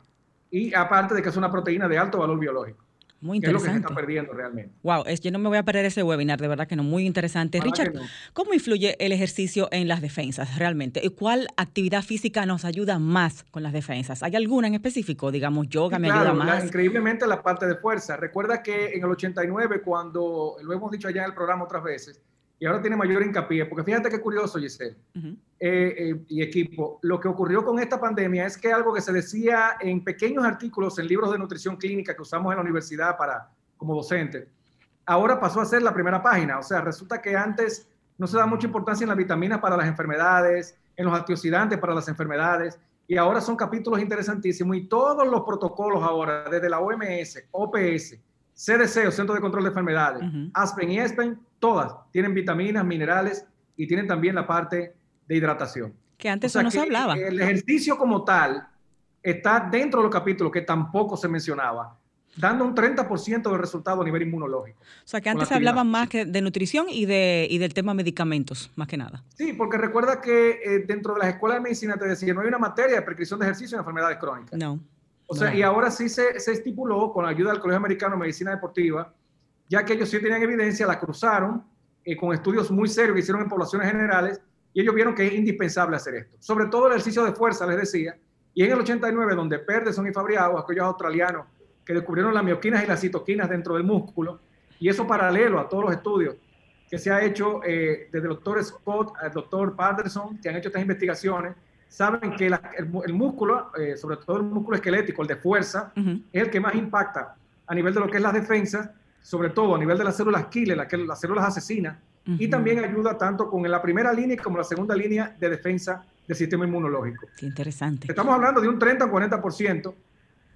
Y aparte de que es una proteína de alto valor biológico. Muy interesante. es lo que se está perdiendo realmente. Wow, es, yo no me voy a perder ese webinar, de verdad que no, muy interesante. Richard, ¿cómo influye el ejercicio en las defensas realmente? ¿Y cuál actividad física nos ayuda más con las defensas? ¿Hay alguna en específico? Digamos, yoga me ayuda más. increíblemente la parte de fuerza. Recuerda que en el 89, cuando lo hemos dicho allá en el programa otras veces, y ahora tiene mayor hincapié, porque fíjate qué curioso, Giselle, eh, eh, y equipo, lo que ocurrió con esta pandemia es que algo que se decía en pequeños artículos en libros de nutrición clínica que usamos en la universidad para, como docente, ahora pasó a ser la primera página. O sea, resulta que antes no se da mucha importancia en las vitaminas para las enfermedades, en los antioxidantes para las enfermedades, y ahora son capítulos interesantísimos y todos los protocolos ahora, desde la OMS, OPS, CDC o Centro de Control de Enfermedades, ASPEN y ESPEN, todas tienen vitaminas, minerales y tienen también la parte de hidratación. Que antes no se hablaba. El ejercicio como tal está dentro de los capítulos que tampoco se mencionaba, dando un 30% de resultado a nivel inmunológico. O sea, que antes se hablaba más que de nutrición y, de, y del tema medicamentos, más que nada. Sí, porque recuerda que eh, dentro de las escuelas de medicina te decía, no hay una materia de prescripción de ejercicio en enfermedades crónicas. No. O sea, y ahora sí se, estipuló con la ayuda del Colegio Americano de Medicina Deportiva, ya que ellos sí tenían evidencia, la cruzaron eh, con estudios muy serios que hicieron en poblaciones generales y ellos vieron que es indispensable hacer esto. Sobre todo el ejercicio de fuerza, les decía, y en el 89, donde Perderson y Fabriado, aquellos australianos que descubrieron las mioquinas y las citoquinas dentro del músculo, y eso paralelo a todos los estudios que se ha hecho eh, desde el doctor Scott al doctor Patterson, que han hecho estas investigaciones, saben que el, músculo, eh, sobre todo el músculo esquelético, el de fuerza, es el que más impacta a nivel de lo que es las defensas, sobre todo a nivel de las células killer, las células asesinas, y también ayuda tanto con la primera línea como la segunda línea de defensa del sistema inmunológico. Qué interesante. Estamos hablando de un 30 o 40%,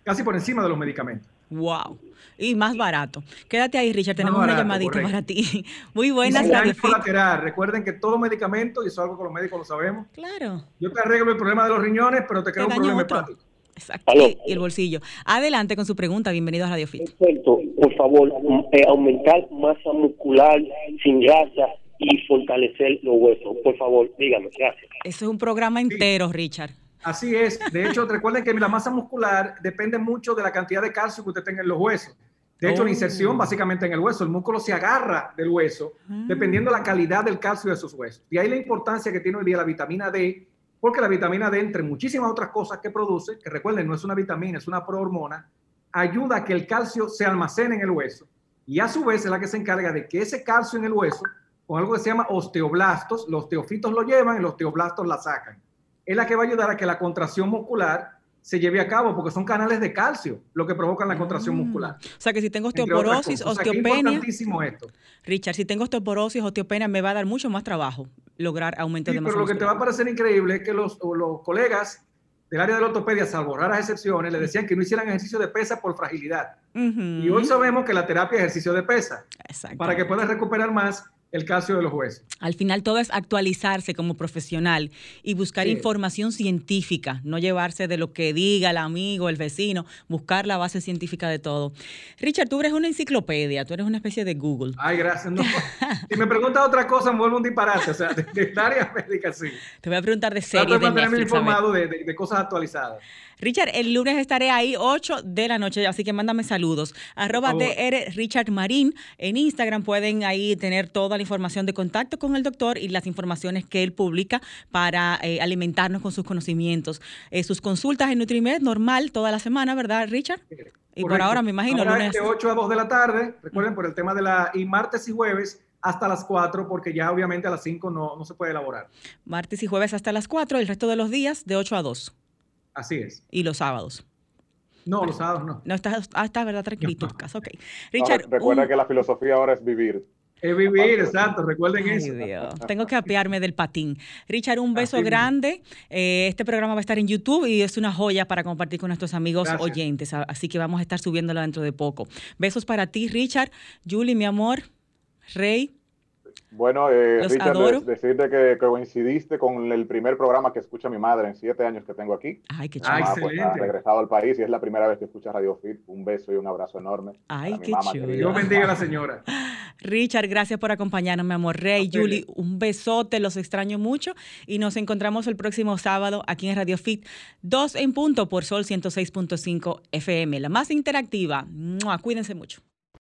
casi por encima de los medicamentos. Wow. Y más barato. Quédate ahí, Richard. Tenemos una llamadita para ti. [LAUGHS] Muy buenas. Colateral. Recuerden que todo medicamento, y eso es algo que los médicos lo sabemos. Claro. Yo te arreglo el problema de los riñones, pero te creo un problema hepático. Exacto. Y el bolsillo. Adelante con su pregunta. Bienvenido a Radio Fit. Perfecto. Por favor, eh, aumentar masa muscular sin grasa y fortalecer los huesos. Por favor, dígame. Gracias. Eso es un programa entero, Richard. Así es. De hecho, [LAUGHS] recuerden que la masa muscular depende mucho de la cantidad de calcio que usted tenga en los huesos. De hecho, la inserción oh. básicamente en el hueso, el músculo se agarra del hueso ah. dependiendo de la calidad del calcio de sus huesos. Y ahí la importancia que tiene hoy día la vitamina D, porque la vitamina D, entre muchísimas otras cosas que produce, que recuerden, no es una vitamina, es una prohormona, ayuda a que el calcio se almacene en el hueso. Y a su vez es la que se encarga de que ese calcio en el hueso, con algo que se llama osteoblastos, los teofitos lo llevan y los osteoblastos la sacan es la que va a ayudar a que la contracción muscular se lleve a cabo, porque son canales de calcio lo que provocan la contracción mm. muscular. O sea que si tengo osteoporosis, osteopenia. es importantísimo esto. Richard, si tengo osteoporosis, osteopenia, me va a dar mucho más trabajo lograr aumento de masa Pero lo que te va a parecer increíble es que los, los colegas del área de la ortopedia, salvo raras excepciones, le decían que no hicieran ejercicio de pesa por fragilidad. Y hoy sabemos que la terapia es ejercicio de pesa. Para que puedas recuperar más el calcio de los huesos. Al final todo es actualizarse como profesional y buscar información científica, no llevarse de lo que diga el amigo, el vecino, buscar la base científica de todo. Richard, tú eres una enciclopedia, tú eres una especie de Google. Ay, gracias. [LAUGHS] si me preguntas otra cosa, me vuelvo un disparate, o sea, de, área [LAUGHS] médica sí. Te voy a preguntar de series de mantenerme informado de, de cosas actualizadas. Richard, el lunes estaré ahí 8 de la noche, así que mándame saludos. Arroba DR Richard Marín. En Instagram pueden ahí tener toda la información de contacto con el doctor y las informaciones que él publica para eh, alimentarnos con sus conocimientos. Eh, sus consultas en Nutrimed normal toda la semana, ¿verdad, Richard? Y por ahora me imagino lunes. De 8 a 2 de la tarde, recuerden por el tema de la. y martes y jueves hasta las 4, porque ya obviamente a las 5 no, no se puede elaborar. Martes y jueves hasta las 4, el resto de los días de 8 a 2. Así es. ¿Y los sábados? No, los sábados no. No, estás, ah, está, ¿verdad? Tranquilito no. Ok. Richard. recuerda que la filosofía ahora es vivir. Es vivir, exacto, recuerden eso. Tengo que apearme del patín. Richard, un beso grande. Eh, este programa va a estar en YouTube y es una joya para compartir con nuestros amigos oyentes, así que vamos a estar subiéndolo dentro de poco. Besos para ti, Richard. Julie, mi amor. Rey, bueno, eh, Richard, decirte que, coincidiste con el primer programa que escucha mi madre en siete años que tengo aquí. Ay, qué chulo. Pues, ha regresado al país y es la primera vez que escucha Radio Fit. Un beso y un abrazo enorme. Ay, qué chulo. Dios bendiga a la señora. [LAUGHS] Richard, gracias por acompañarnos, mi amor. Rey, Julie, un besote, los extraño mucho y nos encontramos el próximo sábado aquí en Radio Fit, 2 en punto por Sol 106.5 FM, la más interactiva. Cuídense mucho.